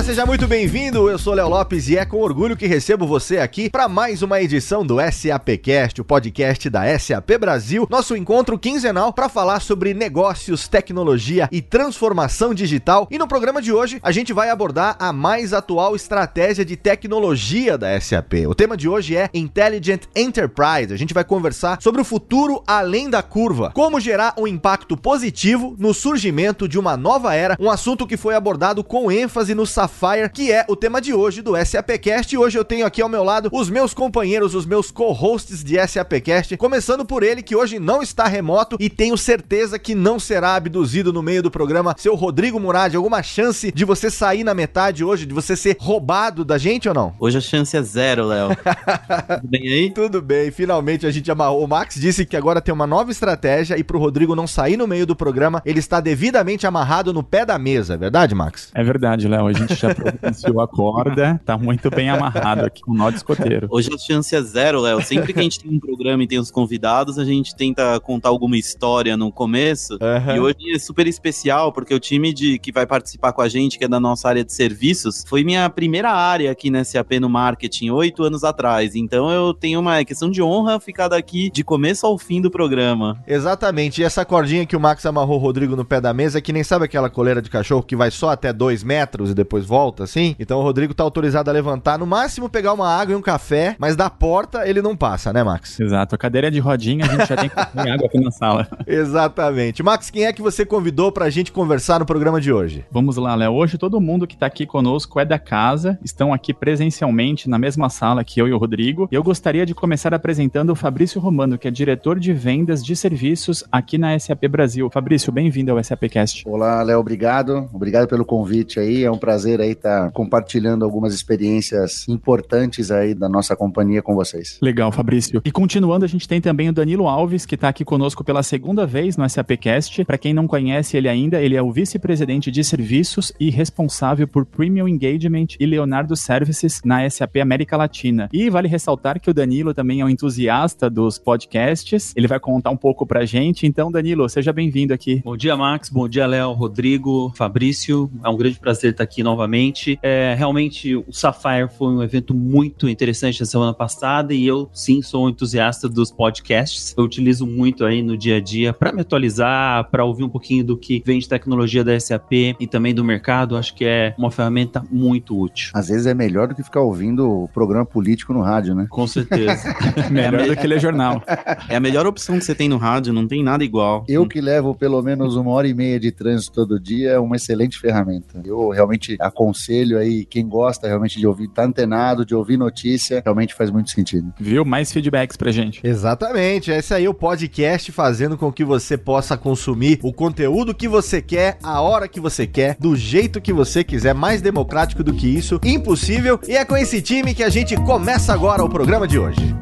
Olá, seja muito bem-vindo. Eu sou Léo Lopes e é com orgulho que recebo você aqui para mais uma edição do SAPcast, o podcast da SAP Brasil, nosso encontro quinzenal para falar sobre negócios, tecnologia e transformação digital. E no programa de hoje, a gente vai abordar a mais atual estratégia de tecnologia da SAP. O tema de hoje é Intelligent Enterprise. A gente vai conversar sobre o futuro além da curva, como gerar um impacto positivo no surgimento de uma nova era, um assunto que foi abordado com ênfase no Sapphire, que é o tema de hoje do SAPcast. E hoje eu tenho aqui ao meu lado os meus companheiros, os meus co-hosts de SAPcast, começando por ele que hoje não está remoto e tenho certeza que não será abduzido no meio do programa. Seu Rodrigo Murad, alguma chance de você sair na metade hoje, de você ser roubado da gente ou não? Hoje a chance é zero, Léo. Tudo bem aí? Tudo bem, finalmente a gente amarrou. O Max disse que agora tem uma nova estratégia e pro Rodrigo não sair no meio do programa, ele está devidamente amarrado no pé da mesa, é verdade, Max? É verdade, Léo. A gente já providenciou a corda, tá muito bem amarrado aqui com o nó de escoteiro. Hoje a chance é zero, Léo. Sempre que a gente tem um programa e tem os convidados, a gente tenta contar alguma história no começo. Uhum. E hoje é super especial, porque o time de, que vai participar com a gente, que é da nossa área de serviços, foi minha primeira área aqui na SAP no marketing, oito anos atrás. Então eu tenho uma questão de honra ficar daqui de começo ao fim do programa. Exatamente. E essa cordinha que o Max amarrou o Rodrigo no pé da mesa, é que nem sabe aquela coleira de cachorro que vai só até dois metros e depois depois volta, assim. Então o Rodrigo tá autorizado a levantar, no máximo pegar uma água e um café, mas da porta ele não passa, né, Max? Exato. A cadeira é de rodinha, a gente já tem que água aqui na sala. Exatamente. Max, quem é que você convidou pra gente conversar no programa de hoje? Vamos lá, Léo. Hoje todo mundo que tá aqui conosco é da casa, estão aqui presencialmente na mesma sala que eu e o Rodrigo. E eu gostaria de começar apresentando o Fabrício Romano, que é diretor de vendas de serviços aqui na SAP Brasil. Fabrício, bem-vindo ao SAPcast. Olá, Léo, obrigado. Obrigado pelo convite aí. É um prazer prazer aí estar tá compartilhando algumas experiências importantes aí da nossa companhia com vocês. Legal, Fabrício. E continuando, a gente tem também o Danilo Alves, que está aqui conosco pela segunda vez no SAPcast. Para quem não conhece ele ainda, ele é o vice-presidente de serviços e responsável por Premium Engagement e Leonardo Services na SAP América Latina. E vale ressaltar que o Danilo também é um entusiasta dos podcasts. Ele vai contar um pouco pra gente. Então, Danilo, seja bem-vindo aqui. Bom dia, Max. Bom dia, Léo, Rodrigo, Fabrício. É um grande prazer estar aqui novamente novamente. É, realmente, o Sapphire foi um evento muito interessante na semana passada e eu, sim, sou um entusiasta dos podcasts. Eu utilizo muito aí no dia a dia para me atualizar, para ouvir um pouquinho do que vem de tecnologia da SAP e também do mercado. Acho que é uma ferramenta muito útil. Às vezes é melhor do que ficar ouvindo o programa político no rádio, né? Com certeza. melhor é do que ler jornal. É a melhor opção que você tem no rádio, não tem nada igual. Eu que levo pelo menos uma hora e meia de trânsito todo dia, é uma excelente ferramenta. Eu realmente aconselho aí quem gosta realmente de ouvir, tá antenado, de ouvir notícia, realmente faz muito sentido. Viu? Mais feedbacks pra gente. Exatamente. Esse aí é o podcast fazendo com que você possa consumir o conteúdo que você quer, a hora que você quer, do jeito que você quiser, mais democrático do que isso, impossível. E é com esse time que a gente começa agora o programa de hoje.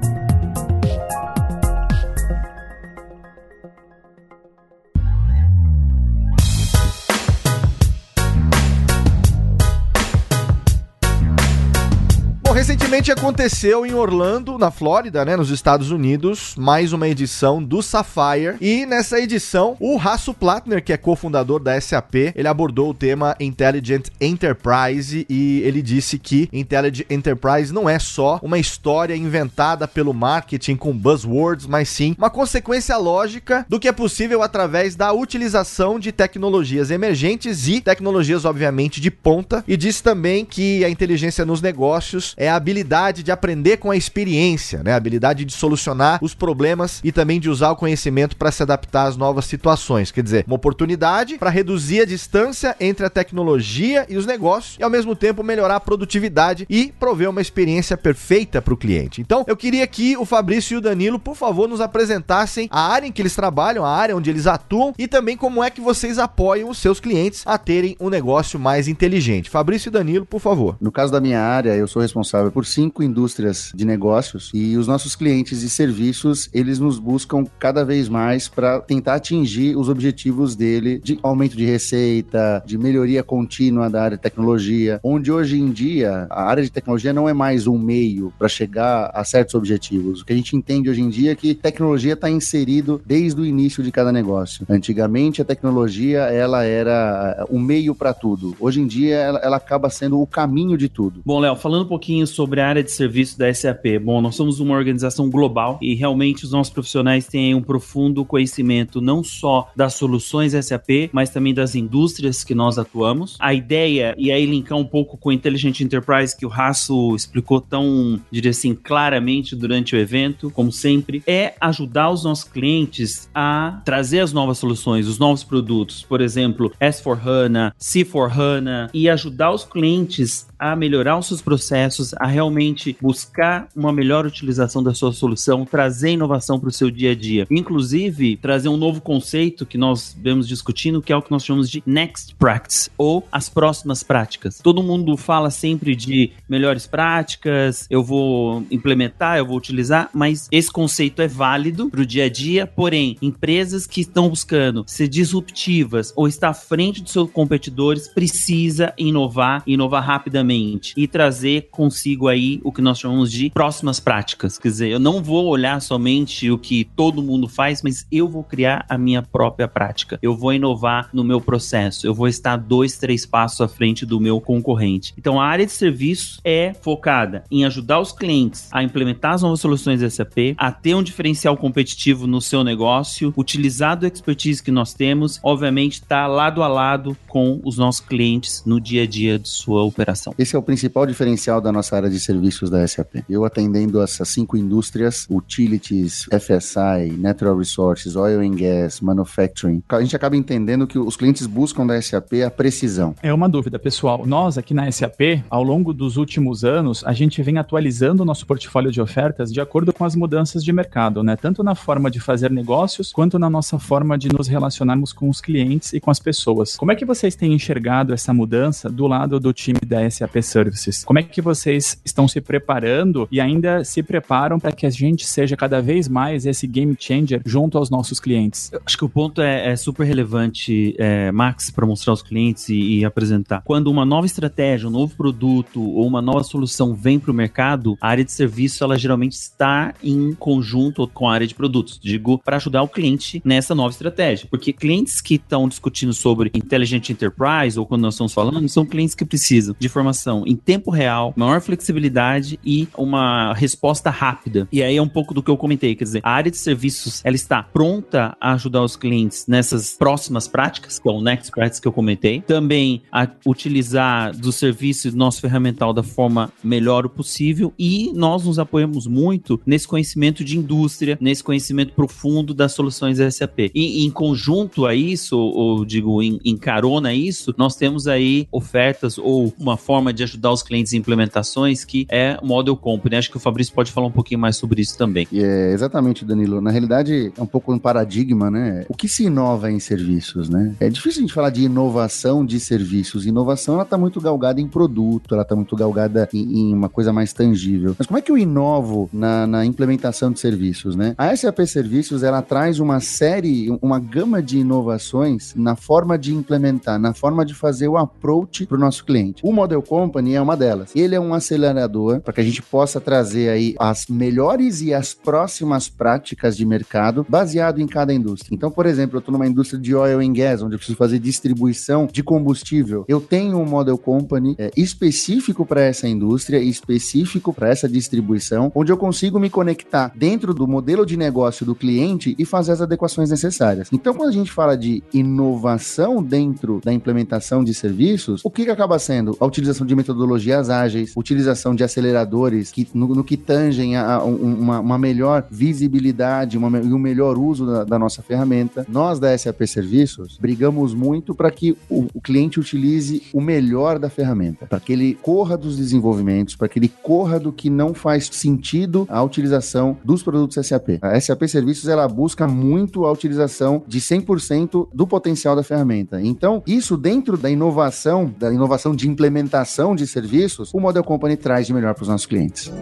sente Recentemente aconteceu em Orlando, na Flórida, né, nos Estados Unidos, mais uma edição do Sapphire. E nessa edição, o Rasso Plattner, que é cofundador da SAP, ele abordou o tema Intelligent Enterprise e ele disse que Intelligent Enterprise não é só uma história inventada pelo marketing com buzzwords, mas sim uma consequência lógica do que é possível através da utilização de tecnologias emergentes e tecnologias, obviamente, de ponta. E disse também que a inteligência nos negócios é a habilidade de aprender com a experiência, né? A habilidade de solucionar os problemas e também de usar o conhecimento para se adaptar às novas situações. Quer dizer, uma oportunidade para reduzir a distância entre a tecnologia e os negócios e ao mesmo tempo melhorar a produtividade e prover uma experiência perfeita para o cliente. Então, eu queria que o Fabrício e o Danilo, por favor, nos apresentassem a área em que eles trabalham, a área onde eles atuam e também como é que vocês apoiam os seus clientes a terem um negócio mais inteligente. Fabrício e Danilo, por favor. No caso da minha área, eu sou responsável por cinco indústrias de negócios e os nossos clientes e serviços, eles nos buscam cada vez mais para tentar atingir os objetivos dele de aumento de receita, de melhoria contínua da área de tecnologia, onde hoje em dia a área de tecnologia não é mais um meio para chegar a certos objetivos. O que a gente entende hoje em dia é que tecnologia está inserido desde o início de cada negócio. Antigamente a tecnologia ela era o meio para tudo. Hoje em dia ela, ela acaba sendo o caminho de tudo. Bom, Léo, falando um pouquinho sobre a área de serviço da SAP. Bom, nós somos uma organização global e realmente os nossos profissionais têm um profundo conhecimento não só das soluções SAP, mas também das indústrias que nós atuamos. A ideia, e aí linkar um pouco com o Intelligent Enterprise que o Raço explicou tão, diria assim, claramente durante o evento, como sempre, é ajudar os nossos clientes a trazer as novas soluções, os novos produtos, por exemplo, S4HANA, C4HANA, e ajudar os clientes a melhorar os seus processos, a realmente buscar uma melhor utilização da sua solução, trazer inovação para o seu dia a dia. Inclusive, trazer um novo conceito que nós vemos discutindo, que é o que nós chamamos de Next Practice, ou as próximas práticas. Todo mundo fala sempre de melhores práticas, eu vou implementar, eu vou utilizar, mas esse conceito é válido para o dia a dia, porém, empresas que estão buscando ser disruptivas ou estar à frente dos seus competidores precisa inovar, inovar rapidamente e trazer consigo aí o que nós chamamos de próximas práticas. Quer dizer, eu não vou olhar somente o que todo mundo faz, mas eu vou criar a minha própria prática. Eu vou inovar no meu processo. Eu vou estar dois, três passos à frente do meu concorrente. Então, a área de serviço é focada em ajudar os clientes a implementar as novas soluções SAP, a ter um diferencial competitivo no seu negócio, utilizar do expertise que nós temos, obviamente, estar tá lado a lado com os nossos clientes no dia a dia de sua operação. Esse é o principal diferencial da nossa área de serviços da SAP. Eu atendendo essas cinco indústrias, utilities, FSI, Natural Resources, Oil and Gas, Manufacturing, a gente acaba entendendo que os clientes buscam da SAP a precisão. É uma dúvida, pessoal. Nós aqui na SAP, ao longo dos últimos anos, a gente vem atualizando o nosso portfólio de ofertas de acordo com as mudanças de mercado, né? Tanto na forma de fazer negócios, quanto na nossa forma de nos relacionarmos com os clientes e com as pessoas. Como é que vocês têm enxergado essa mudança do lado do time da SAP? SAP Services. Como é que vocês estão se preparando e ainda se preparam para que a gente seja cada vez mais esse game changer junto aos nossos clientes? Eu acho que o ponto é, é super relevante, é, Max, para mostrar aos clientes e, e, apresentar. Quando uma nova estratégia, um novo produto ou uma nova solução vem para o mercado, a área de serviço ela geralmente está em conjunto com a área de produtos. Digo, para ajudar o cliente nessa nova estratégia. Porque clientes que estão discutindo sobre Intelligent Enterprise ou quando nós estamos falando, são clientes que precisam de informação informação em tempo real, maior flexibilidade e uma resposta rápida. E aí é um pouco do que eu comentei, quer dizer, a área de serviços, ela está pronta a ajudar os clientes nessas próximas práticas, que é o Next Practice que eu comentei. Também a utilizar do serviço do nosso ferramental da forma melhor possível e nós nos apoiamos muito nesse conhecimento de indústria, nesse conhecimento profundo das soluções SAP. E em conjunto a isso, ou digo, em, em carona a isso, nós temos aí ofertas ou uma forma forma de ajudar os clientes em implementações, que é Model Company. Acho que o Fabrício pode falar um pouquinho mais sobre isso também. É, exatamente, Danilo. Na realidade, é um pouco um paradigma, né? O que se inova em serviços, né? É difícil a gente falar de inovação de serviços. Inovação, ela está muito galgada em produto, ela está muito galgada em, em, uma coisa mais tangível. Mas como é que eu inovo na, na implementação de serviços, né? A SAP Serviços, ela traz uma série, uma gama de inovações na forma de implementar, na forma de fazer o approach para o nosso cliente. O Model Company é uma delas. Ele é um acelerador para que a gente possa trazer aí as melhores e as próximas práticas de mercado baseado em cada indústria. Então, por exemplo, eu estou numa indústria de oil and gas, onde eu preciso fazer distribuição de combustível. Eu tenho um Model Company é, específico para essa indústria, específico para essa distribuição, onde eu consigo me conectar dentro do modelo de negócio do cliente e fazer as adequações necessárias. Então, quando a gente fala de inovação dentro da implementação de serviços, o que, que acaba sendo? A utilização utilização de metodologias ágeis, utilização de aceleradores que, no, no que tangem a, a uma, uma, melhor visibilidade e um melhor uso da, da, nossa ferramenta. Nós da SAP Serviços brigamos muito para que o, o, cliente utilize o melhor da ferramenta, para que ele corra dos desenvolvimentos, para que ele corra do que não faz sentido a utilização dos produtos SAP. A SAP Serviços ela busca muito a utilização de 100% do potencial da ferramenta. Então, isso dentro da inovação, da inovação de implementação inovação de serviços o Model Company traz de melhor para os nossos clientes.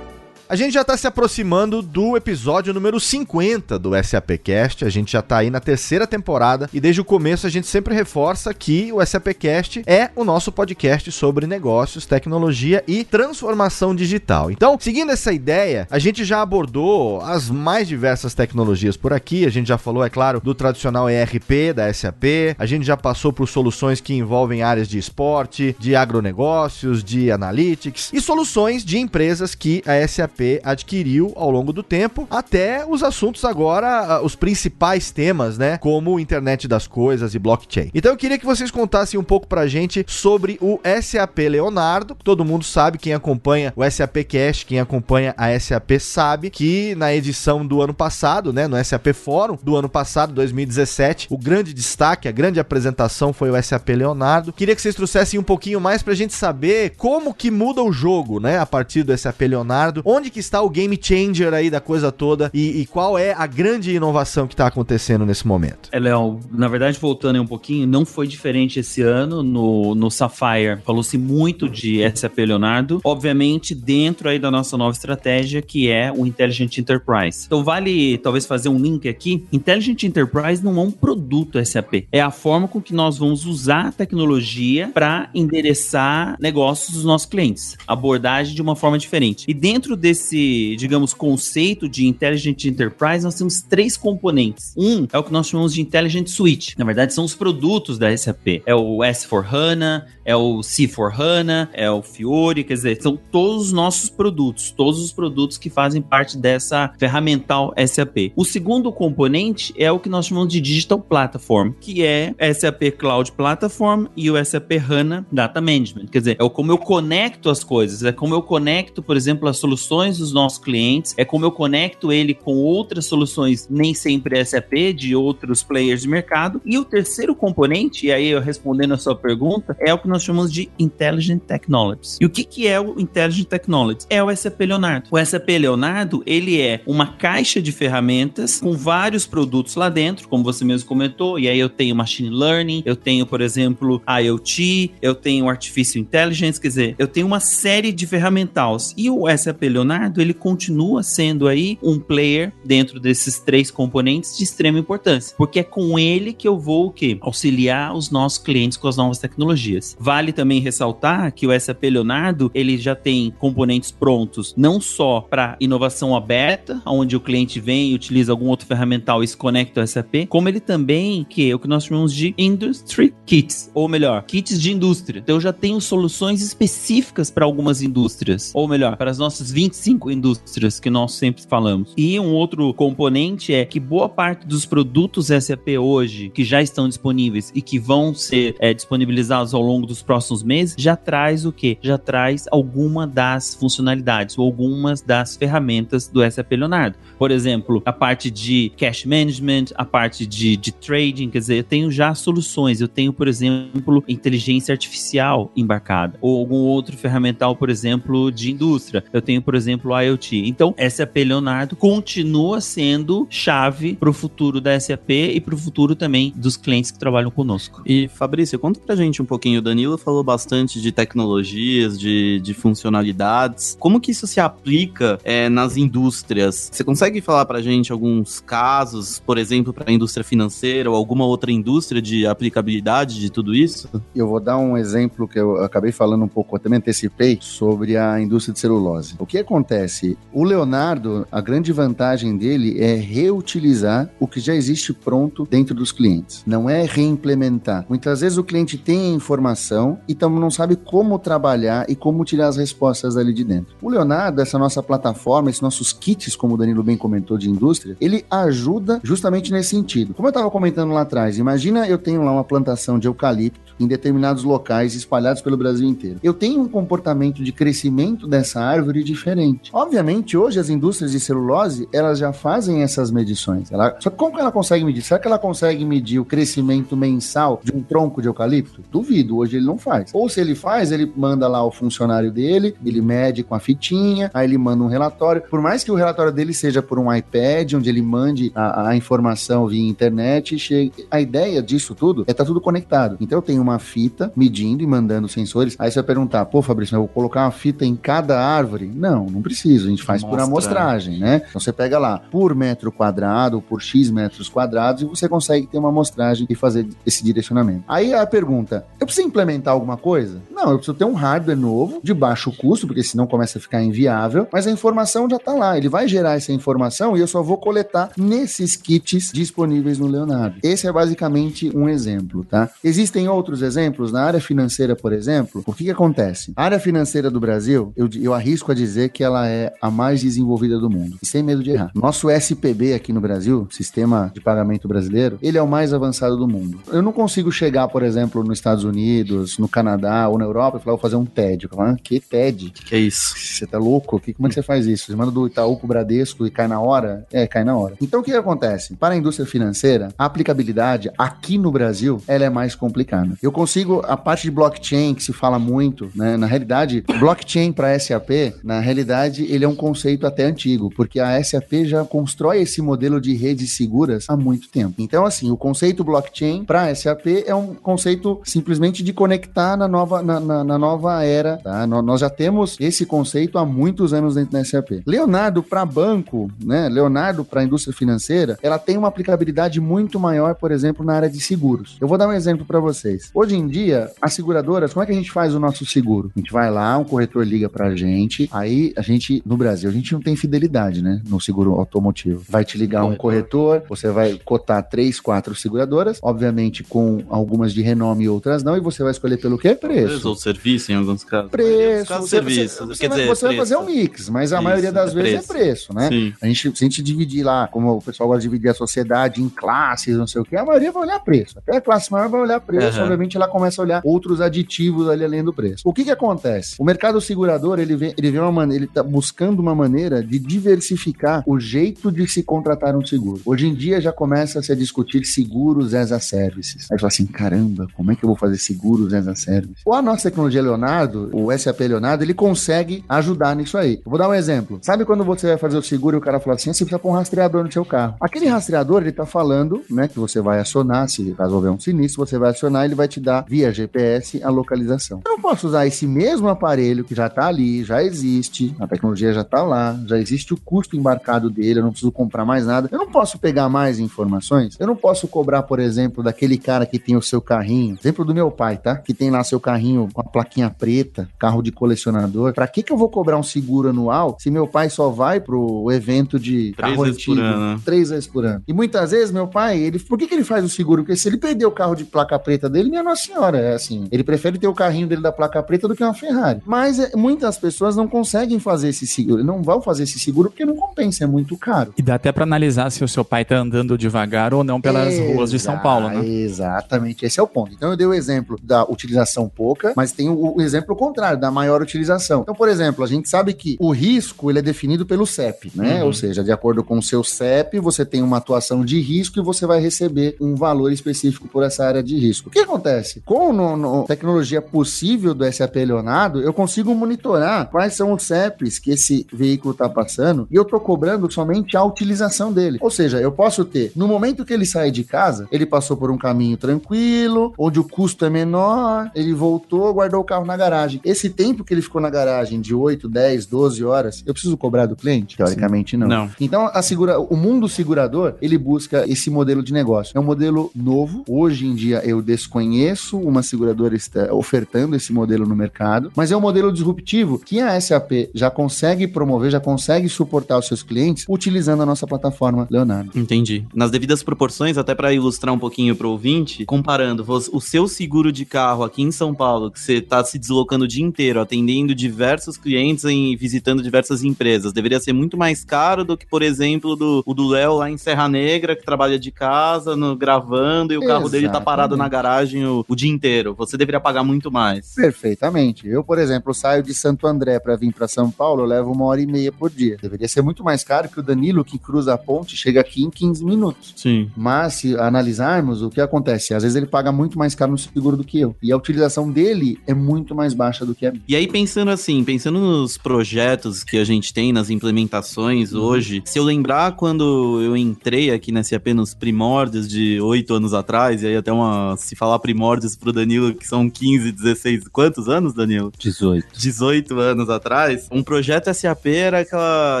A gente já está se aproximando do episódio número 50 do SAPcast. A gente já está aí na terceira temporada e desde o começo a gente sempre reforça que o SAPcast é o nosso podcast sobre negócios, tecnologia e transformação digital. Então, seguindo essa ideia, a gente já abordou as mais diversas tecnologias por aqui. A gente já falou, é claro, do tradicional ERP da SAP. A gente já passou por soluções que envolvem áreas de esporte, de agronegócios, de analytics e soluções de empresas que a SAP Adquiriu ao longo do tempo, até os assuntos agora, os principais temas, né? Como internet das coisas e blockchain. Então eu queria que vocês contassem um pouco pra gente sobre o SAP Leonardo. Todo mundo sabe, quem acompanha o SAP Cash, quem acompanha a SAP sabe que na edição do ano passado, né, no SAP Fórum do ano passado, 2017, o grande destaque, a grande apresentação foi o SAP Leonardo. Queria que vocês trouxessem um pouquinho mais pra gente saber como que muda o jogo, né, a partir do SAP Leonardo, onde onde que está o game changer aí da coisa toda e, e qual é a grande inovação que está acontecendo nesse momento? É, Léo, na verdade, voltando aí um pouquinho, não foi diferente esse ano no, no Sapphire. Falou-se muito de SAP Leonardo, obviamente dentro aí da nossa nova estratégia, que é o Intelligent Enterprise. Então vale talvez fazer um link aqui. Intelligent Enterprise não é um produto SAP, é a forma com que nós vamos usar a tecnologia para endereçar negócios dos nossos clientes. Abordagem de uma forma diferente. E dentro desse desse, digamos, conceito de Intelligent Enterprise, nós temos três componentes. Um é o que nós chamamos de Intelligent Suite. Na verdade, são os produtos da SAP. É o S4HANA, é o C4HANA, é o Fiori, quer dizer, são todos os nossos produtos, todos os produtos que fazem parte dessa ferramental SAP. O segundo componente é o que nós chamamos de Digital Platform, que é SAP Cloud Platform e o SAP HANA Data Management. Quer dizer, é como eu conecto as coisas, é como eu conecto, por exemplo, as soluções soluções dos nossos clientes, é como eu conecto ele com outras soluções, nem sempre SAP, de outros players de mercado. E o terceiro componente, e aí eu respondendo a sua pergunta, é o que nós chamamos de Intelligent Technologies. E o que, que é o Intelligent Technologies? É o SAP Leonardo. O SAP Leonardo, ele é uma caixa de ferramentas com vários produtos lá dentro, como você mesmo comentou, e aí eu tenho Machine Learning, eu tenho, por exemplo, IoT, eu tenho Artificial Intelligence, quer dizer, eu tenho uma série de ferramentais. E o SAP Leonardo Leonardo, ele continua sendo aí um player dentro desses três componentes de extrema importância, porque é com ele que eu vou o quê? Auxiliar os nossos clientes com as novas tecnologias. Vale também ressaltar que o SAP Leonardo, ele já tem componentes prontos não só para inovação aberta, onde o cliente vem e utiliza algum outro ferramental e se conecta ao SAP, como ele também, que é o que nós chamamos de Industry Kits, ou melhor, kits de indústria. Então eu já tenho soluções específicas para algumas indústrias, ou melhor, para as nossas 25 cinco indústrias que nós sempre falamos. E um outro componente é que boa parte dos produtos SAP hoje que já estão disponíveis e que vão ser é, disponibilizados ao longo dos próximos meses já traz o que? Já traz alguma das funcionalidades ou algumas das ferramentas do SAP Leonardo. Por exemplo, a parte de cash management, a parte de, de trading, quer dizer, eu tenho já soluções. Eu tenho, por exemplo, inteligência artificial embarcada ou algum outro ferramental, por exemplo, de indústria. Eu tenho, por exemplo, exemplo, o IoT. Então, SAP Leonardo continua sendo chave para o futuro da SAP e para o futuro também dos clientes que trabalham conosco. E Fabrício, conta pra gente um pouquinho. O Danilo falou bastante de tecnologias, de, de funcionalidades. Como que isso se aplica é, nas indústrias? Você consegue falar pra gente alguns casos, por exemplo, para a indústria financeira ou alguma outra indústria de aplicabilidade de tudo isso? Eu vou dar um exemplo que eu acabei falando um pouco, eu também antecipei, sobre a indústria de celulose. O que acontece? Acontece? O Leonardo, a grande vantagem dele é reutilizar o que já existe pronto dentro dos clientes. Não é reimplementar. Muitas vezes o cliente tem informação e então não sabe como trabalhar e como tirar as respostas ali de dentro. O Leonardo, essa nossa plataforma, esses nossos kits, como o Danilo bem comentou, de indústria, ele ajuda justamente nesse sentido. Como eu estava comentando lá atrás, imagina eu tenho lá uma plantação de eucalipto em determinados locais espalhados pelo Brasil inteiro. Eu tenho um comportamento de crescimento dessa árvore diferente Obviamente, hoje as indústrias de celulose, elas já fazem essas medições. Ela, só que como que ela consegue medir? Será que ela consegue medir o crescimento mensal de um tronco de eucalipto? Duvido, hoje ele não faz. Ou se ele faz, ele manda lá o funcionário dele, ele mede com a fitinha, aí ele manda um relatório. Por mais que o relatório dele seja por um iPad, onde ele mande a, a informação via internet, a ideia disso tudo é estar tá tudo conectado. Então eu tenho uma fita medindo e mandando sensores. Aí você vai perguntar, pô, Fabrício, eu vou colocar uma fita em cada árvore? Não, não precisa. A gente faz Mostra. por amostragem, né? Então você pega lá por metro quadrado, por X metros quadrados, e você consegue ter uma amostragem e fazer esse direcionamento. Aí a pergunta: eu preciso implementar alguma coisa? Não, eu preciso ter um hardware novo, de baixo custo, porque senão começa a ficar inviável, mas a informação já está lá. Ele vai gerar essa informação e eu só vou coletar nesses kits disponíveis no Leonardo. Esse é basicamente um exemplo, tá? Existem outros exemplos na área financeira, por exemplo. O que, que acontece? A área financeira do Brasil, eu, eu arrisco a dizer que ela é a mais desenvolvida do mundo, e sem medo de errar. Nosso SPB aqui no Brasil, Sistema de Pagamento Brasileiro, ele é o mais avançado do mundo. Eu não consigo chegar, por exemplo, nos Estados Unidos, no Canadá ou na Europa e falar, vou fazer um TED. Eu falo, ah, que TED? Que, que é isso? Você tá louco? Que, como é que você faz isso? Você manda do Itaú pro Bradesco e cai na hora? É, cai na hora. Então o que, acontece? Para a indústria financeira, a aplicabilidade aqui no Brasil, ela é mais complicada. Eu consigo, a parte de blockchain que se fala muito, né? Na realidade, blockchain para SAP, na realidade, ele é um conceito até antigo, porque a SAP já constrói esse modelo de redes seguras há muito tempo. Então, assim, o conceito blockchain para SAP é um conceito simplesmente de conectar na nova, na, na, na nova era. Tá? Nós já temos esse conceito há muitos anos dentro da SAP. Leonardo para banco, né? Leonardo para indústria financeira, ela tem uma aplicabilidade muito maior, por exemplo, na área de seguros. Eu vou dar um exemplo para vocês. Hoje em dia, as seguradoras, como é que a gente faz o nosso seguro? A gente vai lá, um corretor liga pra gente, aí a gente, no Brasil, a gente não tem fidelidade, né? No seguro automotivo. Vai te ligar um corretor, você vai cotar três, quatro seguradoras, obviamente com algumas de renome e outras não, e você vai escolher pelo quê? Preço. Ou serviço, em alguns casos. Preço. Casos, você, serviço. Você, você, vai, você vai, fazer um mix, mas a Isso, maioria das é vezes é preço, né? Sim. A gente, se a gente dividir lá, como o pessoal gosta de dividir a sociedade em classes, não sei o que, a maioria vai olhar preço. Até a classe maior vai olhar preço, uhum. obviamente ela começa a olhar outros aditivos ali além do preço. O que que acontece? O mercado segurador, ele vem, ele vem uma maneira, ele tá buscando uma maneira de diversificar o jeito de se contratar um seguro. Hoje em dia já começa a se discutir seguros as a services. Aí fala assim, caramba, como é que eu vou fazer seguros as a services? Ou a nossa tecnologia Leonardo, o SAP Leonardo, ele consegue ajudar nisso aí. Eu vou dar um exemplo. Sabe quando você vai fazer o seguro e o cara fala assim, ah, você precisa pôr um rastreador no seu carro. Aquele rastreador, ele tá falando, né, que você vai acionar, se caso houver um sinistro, você vai acionar, ele vai te dar via GPS a localização. Eu não posso usar esse mesmo aparelho que já tá ali, já existe, a tecnologia já tá lá, já existe o custo embarcado dele, eu não preciso comprar mais nada. Eu não posso pegar mais informações. Eu não posso cobrar, por exemplo, daquele cara que tem o seu carrinho, exemplo do meu pai, tá? Que tem lá seu carrinho com a plaquinha preta, carro de colecionador. Para que que eu vou cobrar um seguro anual se meu pai só vai pro evento de três carro vezes antigo, por ano. três vezes por ano? E muitas vezes meu pai, ele, por que que ele faz o seguro? Porque se ele perder o carro de placa preta dele, minha nossa senhora, é assim, ele prefere ter o carrinho dele da placa preta do que uma Ferrari. Mas é, muitas pessoas não conseguem fazer esse seguro, não vão fazer esse seguro porque não compensa, é muito caro. E dá até para analisar se o seu pai tá andando devagar ou não pelas Exa ruas de São Paulo, né? Exatamente, esse é o ponto. Então eu dei o exemplo da utilização pouca, mas tem o, o exemplo contrário, da maior utilização. Então, por exemplo, a gente sabe que o risco ele é definido pelo CEP, né? Uhum. Ou seja, de acordo com o seu CEP, você tem uma atuação de risco e você vai receber um valor específico por essa área de risco. O que acontece? Com a tecnologia possível do SAP Leonardo, eu consigo monitorar quais são os CEPs que esse veículo está passando e eu estou cobrando somente a utilização dele. Ou seja, eu posso ter, no momento que ele sai de casa, ele passou por um caminho tranquilo, onde o custo é menor, ele voltou, guardou o carro na garagem. Esse tempo que ele ficou na garagem de 8, 10, 12 horas, eu preciso cobrar do cliente? Teoricamente não. não. Então, a segura, o mundo segurador, ele busca esse modelo de negócio. É um modelo novo. Hoje em dia eu desconheço uma seguradora ofertando esse modelo no mercado, mas é um modelo disruptivo que a SAP já consegue promover, já consegue suportar os seus clientes utilizando a nossa plataforma Leonardo. Entendi. Nas devidas proporções, até para ilustrar um pouquinho para o ouvinte, comparando o seu seguro de carro aqui em São Paulo, que você está se deslocando o dia inteiro, atendendo diversos clientes e visitando diversas empresas, deveria ser muito mais caro do que, por exemplo, do, o do Léo lá em Serra Negra, que trabalha de casa, no, gravando, e o carro dele está parado na garagem o, o dia inteiro. Você deveria pagar muito mais. Perfeitamente. Eu, por exemplo, saio de Santo André para vir para São Paulo, eu levo uma hora e meia por dia. Deveria ser muito mais caro que o Danilo, que cruza a ponte, chega aqui em 15 minutos. Sim. Mas, se analisarmos, o que acontece? Às vezes ele paga muito mais caro no seguro do que eu. E a utilização dele é muito mais baixa do que a minha. E aí, pensando assim, pensando nos projetos que a gente tem, nas implementações uhum. hoje, se eu lembrar quando eu entrei aqui na SAP nos primórdios de oito anos atrás, e aí até uma. Se falar primórdios pro Danilo, que são 15, 16. Quantos anos, Danilo? 18. 18 anos atrás. Um projeto SAP era aquela.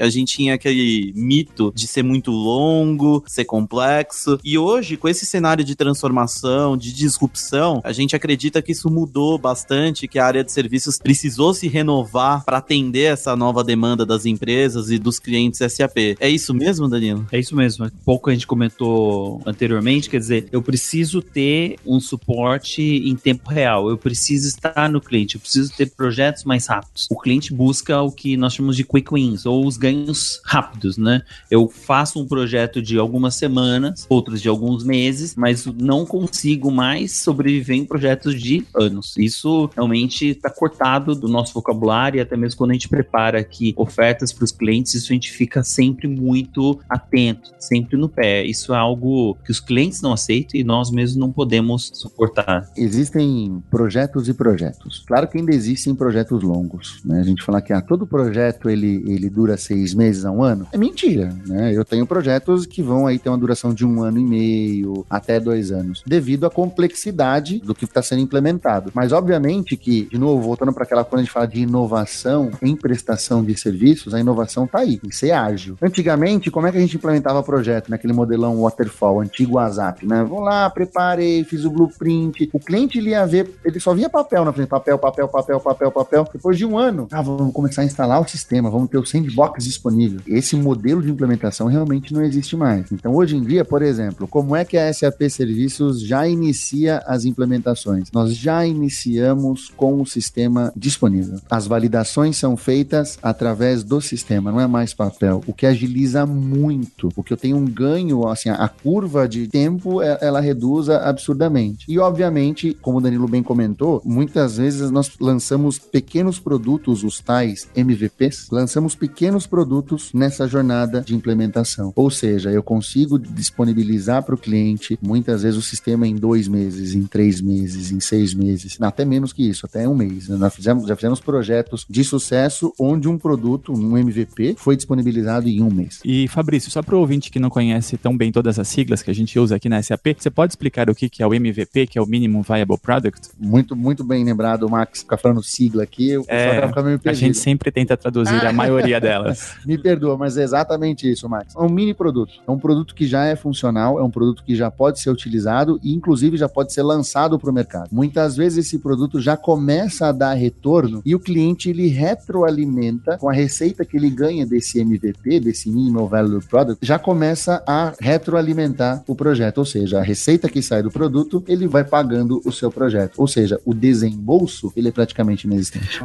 A gente tinha aquele mito de ser muito longo, ser complexo. E hoje, com esse cenário de transformação, de disrupção, a gente acredita que isso mudou bastante, que a área de serviços precisou se renovar para atender essa nova demanda das empresas e dos clientes SAP. É isso mesmo, Danilo? É isso mesmo. Pouco a gente comentou anteriormente, quer dizer, eu preciso ter um suporte em tempo real, eu preciso estar no cliente, eu preciso ter projetos mais rápidos. O cliente busca o que nós chamamos de quick wins, ou os ganhos rápidos, né? Eu faço um projeto de algumas semanas, outros de alguns meses, mas não consigo mais sobreviver em projetos de anos. Isso realmente está cortado do nosso vocabulário e até mesmo quando a gente prepara aqui ofertas para os clientes, isso a gente fica sempre muito atento, sempre no pé. Isso é algo que os clientes não aceitam e nós mesmos não podemos suportar. Existem projetos e projetos. Claro que ainda existem projetos longos, né? A gente fala que ah, todo projeto ele, ele dura seis meses a um ano. É mentira, né? Eu tenho projetos que vão aí ter uma duração de um ano e meio até dois anos, devido à complexidade do que está sendo implementado. Mas obviamente que, de novo, voltando para aquela quando a gente fala de inovação em prestação de serviços, a inovação está aí, que ser ágil. Antigamente, como é que a gente implementava projeto naquele modelão waterfall, antigo WhatsApp, né? Vou lá, preparei, fiz o blueprint. O cliente ele ia ver, ele só via papel na frente, papel, papel, papel, papel, papel. Depois de um ano, ah, começar a instalar o sistema, vamos ter o sandbox disponível. Esse modelo de implementação realmente não existe mais. Então, hoje em dia, por exemplo, como é que a SAP Serviços já inicia as implementações? Nós já iniciamos com o sistema disponível. As validações são feitas através do sistema, não é mais papel, o que agiliza muito, o que eu tenho um ganho, assim, a curva de tempo é, ela reduz absurdamente. E obviamente, como o Danilo bem comentou, muitas vezes nós lançamos pequenos produtos, os tais MVPs, lançamos pequenos produtos nessa jornada de implementação. Ou seja, eu consigo disponibilizar para o cliente muitas vezes o sistema em dois meses, em três meses, em seis meses, até menos que isso, até um mês. Né? Nós fizemos, já fizemos projetos de sucesso onde um produto, um MVP, foi disponibilizado em um mês. E Fabrício, só para o ouvinte que não conhece tão bem todas as siglas que a gente usa aqui na SAP, você pode explicar o que é o MVP, que é o Minimum Viable Product? Muito, muito bem lembrado, Max, ficar falando sigla aqui, o é, vai ficar meio A gente sempre tenta traduzir a maioria delas. Me perdoa, mas é exatamente isso, Max. É um mini produto. É um produto que já é funcional, é um produto que já pode ser utilizado e, inclusive, já pode ser lançado para o mercado. Muitas vezes esse produto já começa a dar retorno e o cliente ele retroalimenta com a receita que ele ganha desse MVP, desse Minimal Value Product, já começa a retroalimentar o projeto. Ou seja, a receita que sai do produto, ele vai pagando o seu projeto. Ou seja, o desembolso, ele é praticamente inexistente.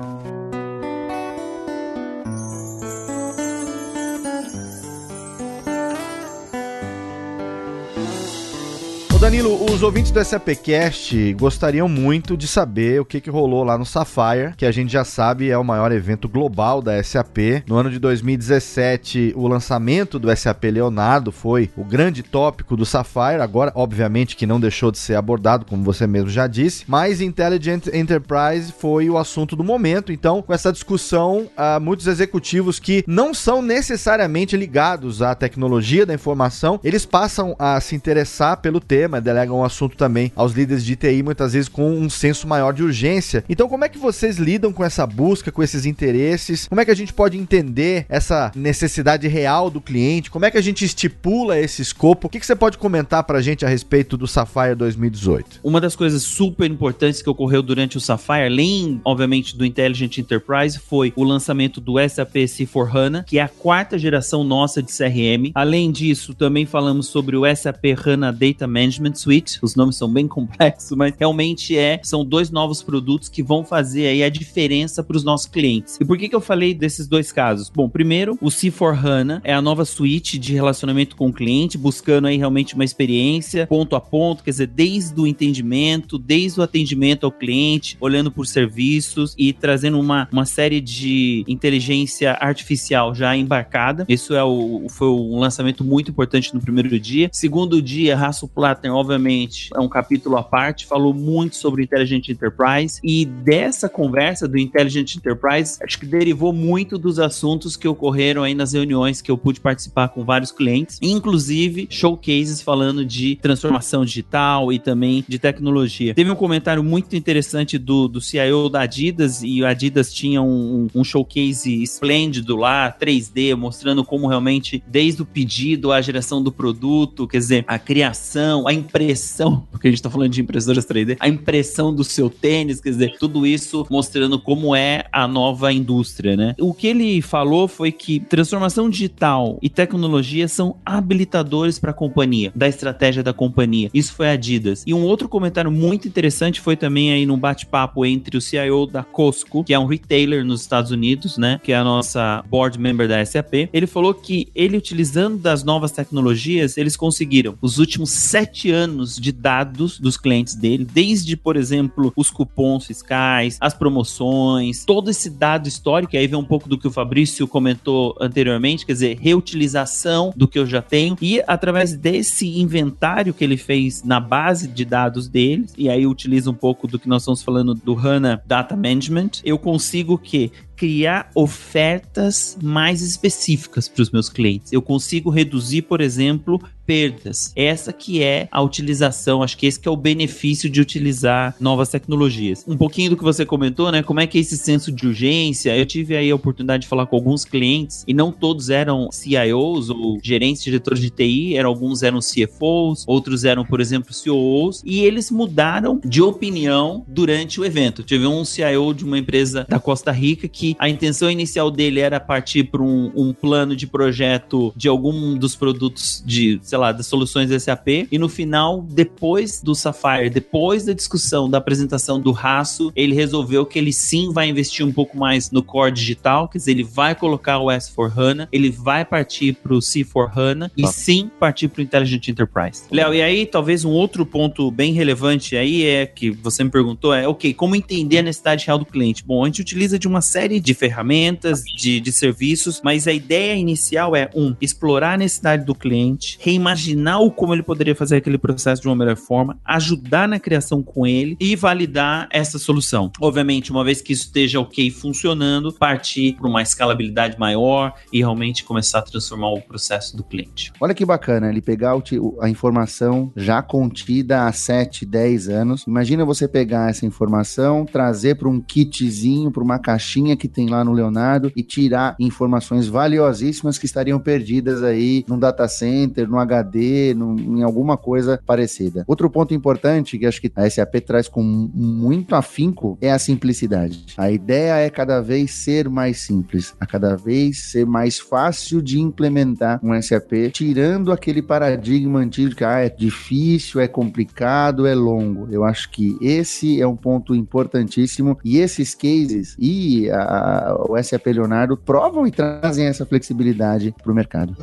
Danilo, os ouvintes do SAPcast gostariam muito de saber o que, que rolou lá no Sapphire, que a gente já sabe é o maior evento global da SAP. No ano de 2017, o lançamento do SAP Leonardo foi o grande tópico do Sapphire. Agora, obviamente, que não deixou de ser abordado, como você mesmo já disse, mas Intelligent Enterprise foi o assunto do momento. Então, com essa discussão, uh, muitos executivos que não são necessariamente ligados à tecnologia da informação, eles passam a se interessar pelo tema delegam o assunto também aos líderes de TI, muitas vezes com um senso maior de urgência. Então, como é que vocês lidam com essa busca, com esses interesses? Como é que a gente pode entender essa necessidade real do cliente? Como é que a gente estipula esse escopo? O que, que você pode comentar para a gente a respeito do Sapphire 2018? Uma das coisas super importantes que ocorreu durante o Sapphire, além, obviamente, do Intelligent Enterprise, foi o lançamento do SAP C4HANA, que é a quarta geração nossa de CRM. Além disso, também falamos sobre o SAP HANA Data Management Management Suite. Os nomes são bem complexos, mas realmente é são dois novos produtos que vão fazer aí a diferença para os nossos clientes. E por que, que eu falei desses dois casos? Bom, primeiro, o C4HANA é a nova suite de relacionamento com o cliente, buscando aí realmente uma experiência ponto a ponto, quer dizer, desde o entendimento, desde o atendimento ao cliente, olhando por serviços e trazendo uma, uma série de inteligência artificial já embarcada. Isso é o, foi um lançamento muito importante no primeiro dia. Segundo dia, Raço Obviamente, é um capítulo à parte, falou muito sobre Intelligent Enterprise e dessa conversa do Intelligent Enterprise, acho que derivou muito dos assuntos que ocorreram aí nas reuniões que eu pude participar com vários clientes, inclusive showcases falando de transformação digital e também de tecnologia. Teve um comentário muito interessante do, do CIO da Adidas e o Adidas tinha um, um showcase esplêndido lá, 3D, mostrando como realmente, desde o pedido à geração do produto, quer dizer, a criação, a impressão, porque a gente está falando de impressoras 3D, a impressão do seu tênis, quer dizer, tudo isso mostrando como é a nova indústria, né? O que ele falou foi que transformação digital e tecnologia são habilitadores para a companhia, da estratégia da companhia. Isso foi a Adidas. E um outro comentário muito interessante foi também aí num bate-papo entre o CIO da Costco, que é um retailer nos Estados Unidos, né? Que é a nossa board member da SAP. Ele falou que ele utilizando das novas tecnologias, eles conseguiram os últimos sete anos de dados dos clientes dele, desde, por exemplo, os cupons fiscais, as promoções, todo esse dado histórico, aí vem um pouco do que o Fabrício comentou anteriormente, quer dizer, reutilização do que eu já tenho, e através desse inventário que ele fez na base de dados deles, e aí utiliza um pouco do que nós estamos falando do HANA Data Management, eu consigo que criar ofertas mais específicas para os meus clientes. Eu consigo reduzir, por exemplo, perdas. Essa que é a utilização, acho que esse que é o benefício de utilizar novas tecnologias. Um pouquinho do que você comentou, né? Como é que é esse senso de urgência? Eu tive aí a oportunidade de falar com alguns clientes e não todos eram CIOs ou gerentes, diretores de TI, eram alguns eram CFOs, outros eram, por exemplo, COOs, e eles mudaram de opinião durante o evento. Eu tive um CIO de uma empresa da Costa Rica que a intenção inicial dele era partir para um, um plano de projeto de algum dos produtos de, sei lá, das soluções SAP. E no final, depois do Sapphire, depois da discussão, da apresentação do Raço, ele resolveu que ele sim vai investir um pouco mais no core digital, quer dizer, ele vai colocar o S4HANA, ele vai partir para o C4HANA e sim partir para o Intelligent Enterprise. Léo, e aí talvez um outro ponto bem relevante aí é que você me perguntou é, ok, como entender a necessidade real do cliente? Bom, a gente utiliza de uma série de ferramentas, de, de serviços, mas a ideia inicial é, um, explorar a necessidade do cliente, reimaginar o como ele poderia fazer aquele processo de uma melhor forma, ajudar na criação com ele e validar essa solução. Obviamente, uma vez que isso esteja ok funcionando, partir para uma escalabilidade maior e realmente começar a transformar o processo do cliente. Olha que bacana, ele pegar a informação já contida há 7, 10 anos. Imagina você pegar essa informação, trazer para um kitzinho, para uma caixinha que tem lá no Leonardo e tirar informações valiosíssimas que estariam perdidas aí num data center, no HD, num, em alguma coisa parecida. Outro ponto importante que acho que a SAP traz com muito afinco é a simplicidade. A ideia é cada vez ser mais simples, a cada vez ser mais fácil de implementar um SAP, tirando aquele paradigma antigo que ah, é difícil, é complicado, é longo. Eu acho que esse é um ponto importantíssimo e esses cases e a, o SAP Leonardo provam e trazem essa flexibilidade para o mercado.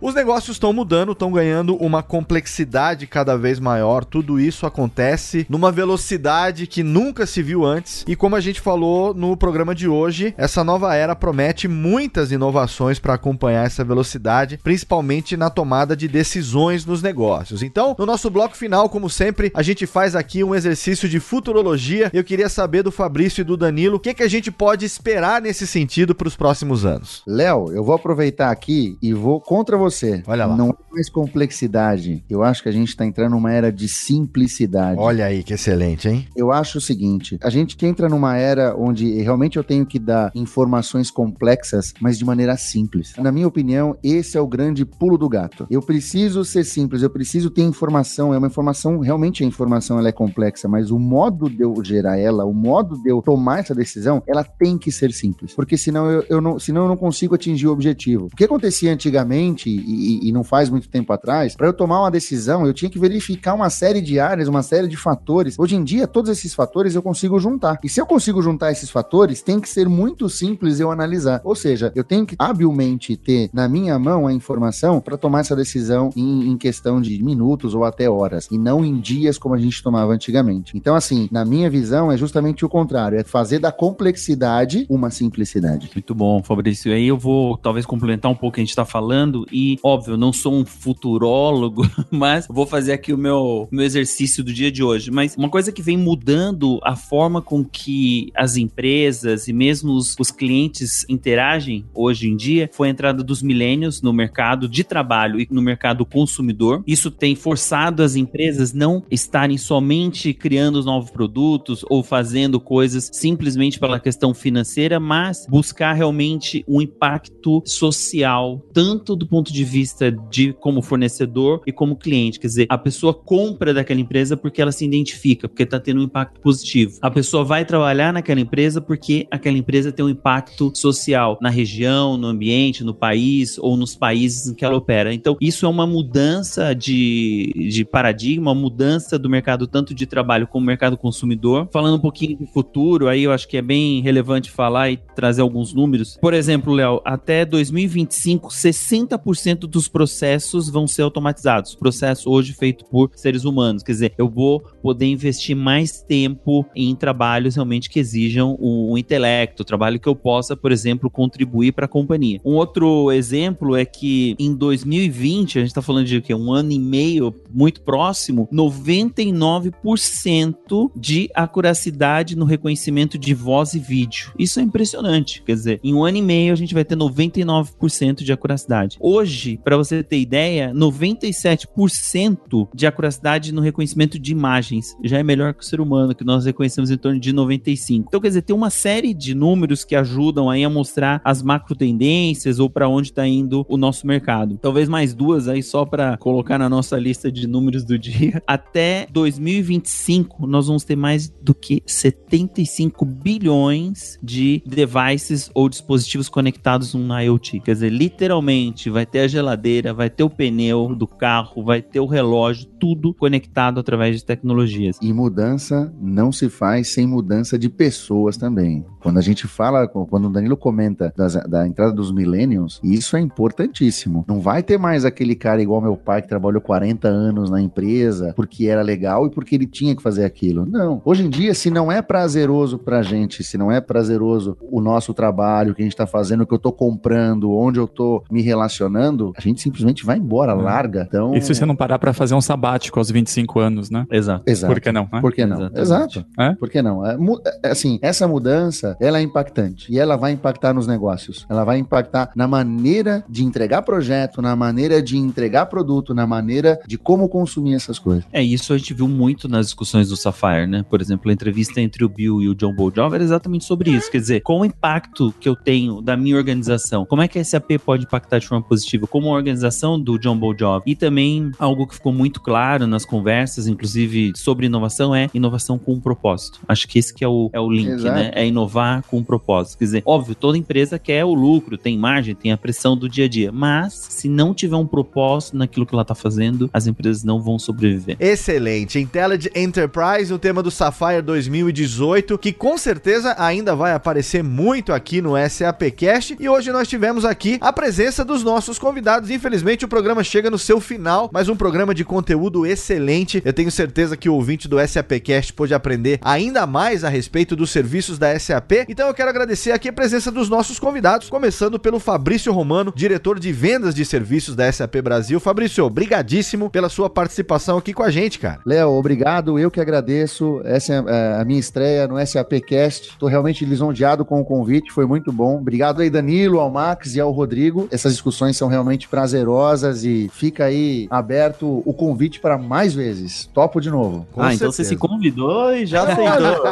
Os negócios estão mudando, estão ganhando uma complexidade cada vez maior. Tudo isso acontece numa velocidade que nunca se viu antes. E como a gente falou no programa de hoje, essa nova era promete muitas inovações para acompanhar essa velocidade, principalmente na tomada de decisões nos negócios. Então, no nosso bloco final, como sempre, a gente faz aqui um exercício de futurologia. Eu queria saber do Fabrício e do Danilo o que, que a gente pode esperar nesse sentido para os próximos anos. Léo, eu vou aproveitar aqui e vou contra você você. Olha lá. Não é mais complexidade. Eu acho que a gente tá entrando numa era de simplicidade. Olha aí, que excelente, hein? Eu acho o seguinte: a gente entra numa era onde realmente eu tenho que dar informações complexas, mas de maneira simples. Na minha opinião, esse é o grande pulo do gato. Eu preciso ser simples, eu preciso ter informação. É uma informação, realmente a informação ela é complexa, mas o modo de eu gerar ela, o modo de eu tomar essa decisão, ela tem que ser simples. Porque senão eu, eu não, senão eu não consigo atingir o objetivo. O que acontecia antigamente, e, e não faz muito tempo atrás, para eu tomar uma decisão, eu tinha que verificar uma série de áreas, uma série de fatores. Hoje em dia, todos esses fatores eu consigo juntar. E se eu consigo juntar esses fatores, tem que ser muito simples eu analisar. Ou seja, eu tenho que habilmente ter na minha mão a informação para tomar essa decisão em, em questão de minutos ou até horas, e não em dias como a gente tomava antigamente. Então, assim, na minha visão, é justamente o contrário: é fazer da complexidade uma simplicidade. Muito bom, Fabrício. Aí eu vou talvez complementar um pouco o que a gente está falando, e, óbvio, não sou um futurólogo, mas vou fazer aqui o meu, meu exercício do dia de hoje. Mas uma coisa que vem mudando a forma com que as empresas e mesmo os, os clientes interagem hoje em dia foi a entrada dos milênios no mercado de trabalho e no mercado consumidor. Isso tem forçado as empresas não estarem somente criando novos produtos ou fazendo coisas simplesmente pela questão financeira, mas buscar realmente um impacto social, tanto do ponto de vista de como fornecedor e como cliente. Quer dizer, a pessoa compra daquela empresa porque ela se identifica, porque está tendo um impacto positivo. A pessoa vai trabalhar naquela empresa porque aquela empresa tem um impacto social na região, no ambiente, no país ou nos países em que ela opera. Então, isso é uma mudança de, de paradigma, uma mudança do mercado tanto de trabalho como mercado consumidor. Falando um pouquinho de futuro, aí eu acho que é bem relevante falar e trazer alguns números. Por exemplo, Léo, até 2025, 60% dos processos vão ser automatizados. Processo hoje feito por seres humanos. Quer dizer, eu vou poder investir mais tempo em trabalhos realmente que exijam o, o intelecto, trabalho que eu possa, por exemplo, contribuir para a companhia. Um outro exemplo é que em 2020, a gente está falando de um ano e meio muito próximo, 99% de acuracidade no reconhecimento de voz e vídeo. Isso é impressionante. Quer dizer, em um ano e meio a gente vai ter 99% de acuracidade. Hoje, para você ter ideia, 97% de acuracidade no reconhecimento de imagens já é melhor que o ser humano, que nós reconhecemos em torno de 95. Então, quer dizer, tem uma série de números que ajudam aí a mostrar as macro tendências ou para onde está indo o nosso mercado. Talvez mais duas aí só para colocar na nossa lista de números do dia. Até 2025, nós vamos ter mais do que 75 bilhões de devices ou dispositivos conectados no IoT. Quer dizer, literalmente vai ter a geladeira, vai ter o pneu do carro, vai ter o relógio, tudo conectado através de tecnologias. E mudança não se faz sem mudança de pessoas também. Quando a gente fala, quando o Danilo comenta das, da entrada dos millennials, isso é importantíssimo. Não vai ter mais aquele cara igual meu pai que trabalhou 40 anos na empresa porque era legal e porque ele tinha que fazer aquilo. Não. Hoje em dia, se não é prazeroso pra gente, se não é prazeroso o nosso trabalho, o que a gente tá fazendo, o que eu tô comprando, onde eu tô me relacionando, a gente simplesmente vai embora, hum. larga. Então... E se você não parar para fazer um sabático aos 25 anos, né? Exato. Exato. Por que não? Né? Por que não? Exatamente. Exato. É? Por que não? É, é, assim, essa mudança, ela é impactante e ela vai impactar nos negócios. Ela vai impactar na maneira de entregar projeto, na maneira de entregar produto, na maneira de como consumir essas coisas. É, isso a gente viu muito nas discussões do Sapphire, né? Por exemplo, a entrevista entre o Bill e o John Bojob era exatamente sobre isso. Quer dizer, qual o impacto que eu tenho da minha organização? Como é que a SAP pode impactar de forma positiva? Como a organização do John Bojob? E também algo que ficou muito claro nas conversas, inclusive sobre inovação, é inovação com um propósito. Acho que esse que é o, é o link, Exato. né? É inovar com um propósito. Quer dizer, óbvio, toda empresa quer o lucro, tem margem, tem a pressão do dia a dia. Mas, se não tiver um propósito naquilo que ela está fazendo, as empresas não vão sobreviver. Excelente. Intelligent Enterprise, o tema do Sapphire 2018, que com certeza ainda vai aparecer muito aqui no SAPcast. E hoje nós tivemos aqui a presença dos nossos convidados. Infelizmente, o programa chega no seu final, mas um programa de conteúdo excelente. Eu tenho certeza que o ouvinte do SAPcast pôde aprender ainda mais a respeito dos serviços da SAP. Então eu quero agradecer aqui a presença dos nossos convidados, começando pelo Fabrício Romano, diretor de vendas de serviços da SAP Brasil. Fabrício, obrigadíssimo pela sua participação aqui com a gente, cara. Léo, obrigado. Eu que agradeço. Essa é, é a minha estreia no SAPcast. Estou realmente lisonjeado com o convite, foi muito bom. Obrigado aí, Danilo, ao Max e ao Rodrigo. Essas discussões são realmente realmente prazerosas e fica aí aberto o convite para mais vezes. Topo de novo. Com ah, certeza. então você se convidou e já aceitou.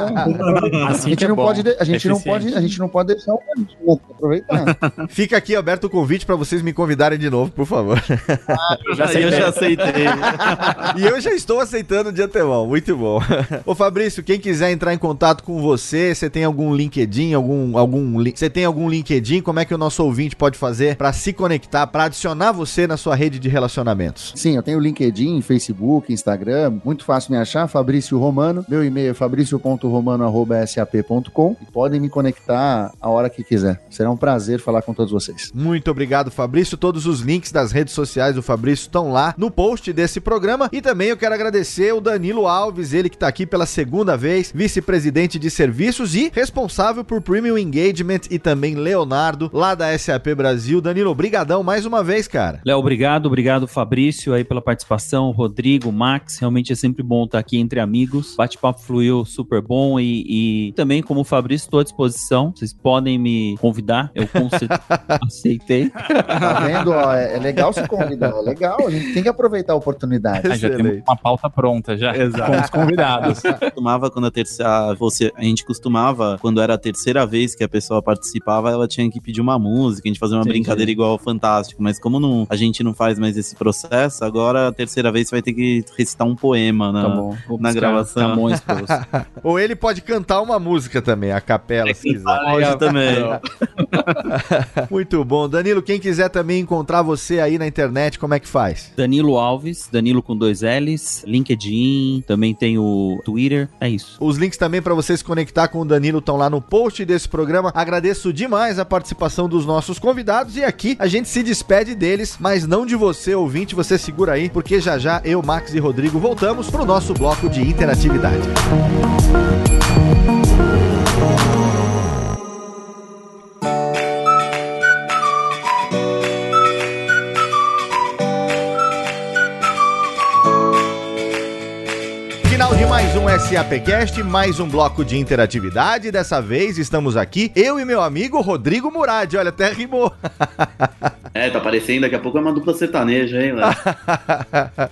assim a gente, não pode, a gente não pode, a gente não pode deixar o convite, aproveitar. Fica aqui aberto o convite para vocês me convidarem de novo, por favor. Ah, eu, já eu já aceitei. e eu já estou aceitando de antemão. Muito bom. Ô Fabrício, quem quiser entrar em contato com você, você tem algum LinkedIn, algum algum você tem algum LinkedIn? Como é que o nosso ouvinte pode fazer para se conectar, para adicionar você na sua rede de relacionamentos? Sim, eu tenho LinkedIn, Facebook, Instagram, muito fácil me achar, Fabrício Romano. Meu e-mail é fabricio.romano@sap.com e podem me conectar a hora que quiser. Será um prazer falar com todos vocês. Muito obrigado, Fabrício. Todos os links das redes sociais do Fabrício estão lá no post desse programa e também eu quero agradecer o Danilo Alves, ele que está aqui pela segunda vez, vice-presidente de serviços e responsável por Premium Engagement e também Leonardo, lá da SAP Brasil. Danilo, brigadão mais uma vez, cara. Léo, obrigado, obrigado Fabrício aí pela participação, Rodrigo, Max, realmente é sempre bom estar aqui entre amigos. Bate-papo fluiu super bom e, e também como o Fabrício estou à disposição. Vocês podem me convidar, eu aceitei. Tá vendo? Ó, é, é legal se convidar, é legal, a gente tem que aproveitar a oportunidade. Ah, já temos uma pauta pronta já, Exato. com os convidados. costumava quando a terceira, você, a gente costumava, quando era a terceira vez que a pessoa participava, ela tinha que pedir uma música, a gente fazia uma Entendi. brincadeira igual ao Fantástico, mas como não, a gente não faz mais esse processo, agora a terceira vez você vai ter que recitar um poema na, tá na gravação. Ou ele pode cantar uma música também, a capela, é se quiser. Pode também. Muito bom. Danilo, quem quiser também encontrar você aí na internet, como é que faz? Danilo Alves, Danilo com dois L's, LinkedIn, também tem o Twitter, é isso. Os links também para você se conectar com o Danilo estão lá no post desse programa. Agradeço demais a participação dos nossos convidados e aqui a gente se despede deles, mas não de você, ouvinte, você segura aí, porque já já eu, Max e Rodrigo voltamos pro nosso bloco de interatividade. Um SAPcast, mais um bloco de interatividade. Dessa vez estamos aqui, eu e meu amigo Rodrigo Murad. Olha, até rimou. É, tá parecendo, daqui a pouco é uma dupla sertaneja, hein, Léo?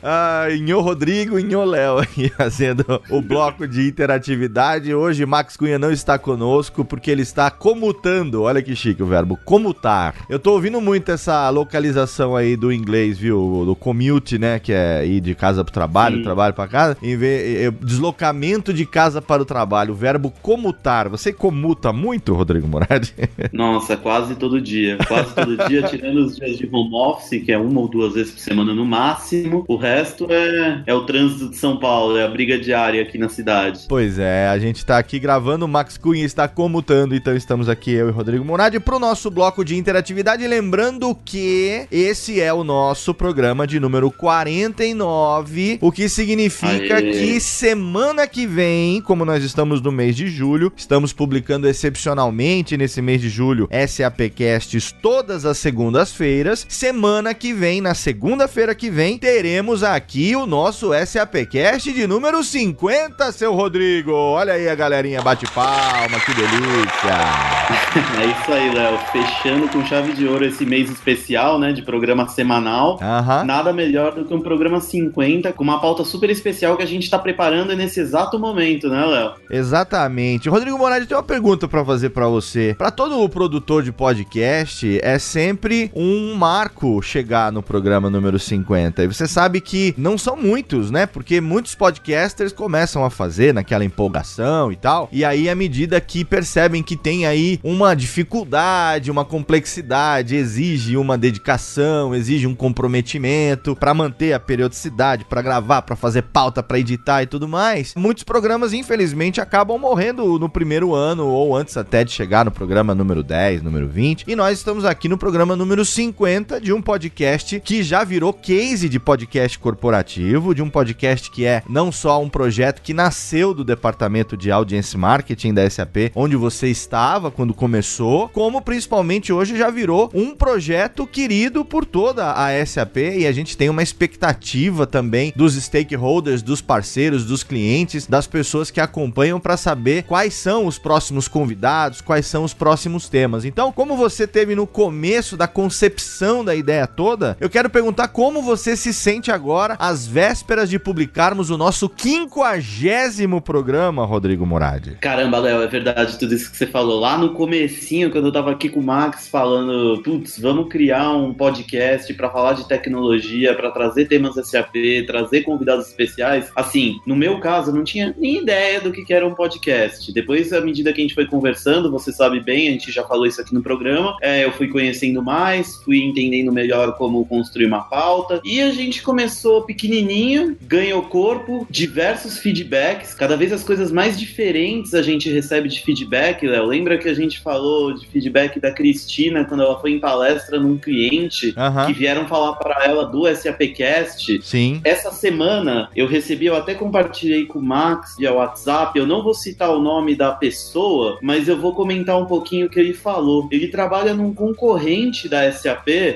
ah, Inho Rodrigo, Inho Léo aqui fazendo o bloco de interatividade. Hoje Max Cunha não está conosco porque ele está comutando. Olha que chique o verbo, comutar. Eu tô ouvindo muito essa localização aí do inglês, viu? Do commute, né? Que é ir de casa pro trabalho, Sim. trabalho pra casa. Em vez, deslocamento de casa para o trabalho. O verbo comutar. Você comuta muito, Rodrigo Moradi? Nossa, quase todo dia. Quase todo dia, tirando os dias de home office, que é uma ou duas vezes por semana no máximo. O resto é, é o trânsito de São Paulo, é a briga diária aqui na cidade. Pois é, a gente tá aqui gravando, o Max Cunha está comutando, então estamos aqui eu e Rodrigo Moradi pro nosso bloco de interatividade. Lembrando que esse é o nosso programa de número 49, o que significa Aê. que semana que vem, como nós estamos no mês de julho, estamos publicando excepcionalmente nesse mês de julho SAPcasts todas as segundas-feiras feiras Semana que vem, na segunda-feira que vem, teremos aqui o nosso SAPcast de número 50, seu Rodrigo. Olha aí a galerinha, bate palma, que delícia. É isso aí, Léo. Fechando com chave de ouro esse mês especial, né, de programa semanal. Uhum. Nada melhor do que um programa 50 com uma pauta super especial que a gente está preparando nesse exato momento, né, Léo? Exatamente. Rodrigo Moraes, tem uma pergunta para fazer para você. Para todo o produtor de podcast, é sempre um um marco chegar no programa número 50. E você sabe que não são muitos, né? Porque muitos podcasters começam a fazer naquela empolgação e tal. E aí, à medida que percebem que tem aí uma dificuldade, uma complexidade, exige uma dedicação, exige um comprometimento para manter a periodicidade, para gravar, para fazer pauta, para editar e tudo mais. Muitos programas, infelizmente, acabam morrendo no primeiro ano ou antes até de chegar no programa número 10, número 20. E nós estamos aqui no programa número 50 50 de um podcast que já virou case de podcast corporativo, de um podcast que é não só um projeto que nasceu do departamento de audience marketing da SAP, onde você estava quando começou, como principalmente hoje já virou um projeto querido por toda a SAP e a gente tem uma expectativa também dos stakeholders, dos parceiros, dos clientes, das pessoas que acompanham para saber quais são os próximos convidados, quais são os próximos temas. Então, como você teve no começo da concepção concepção da ideia toda, eu quero perguntar como você se sente agora, às vésperas de publicarmos o nosso quinquagésimo programa, Rodrigo Moradi. Caramba, Léo, é verdade tudo isso que você falou. Lá no comecinho, quando eu tava aqui com o Max falando, putz, vamos criar um podcast para falar de tecnologia, para trazer temas SAP, trazer convidados especiais. Assim, no meu caso, eu não tinha nem ideia do que era um podcast. Depois, à medida que a gente foi conversando, você sabe bem, a gente já falou isso aqui no programa, é, eu fui conhecendo mais, fui entendendo melhor como construir uma pauta, e a gente começou pequenininho, ganhou corpo, diversos feedbacks, cada vez as coisas mais diferentes a gente recebe de feedback, Léo. Lembra que a gente falou de feedback da Cristina quando ela foi em palestra num cliente que vieram falar para ela do SAPcast? Sim. Essa semana eu recebi, eu até compartilhei com o Max via WhatsApp, eu não vou citar o nome da pessoa, mas eu vou comentar um pouquinho o que ele falou. Ele trabalha num concorrente da SAP,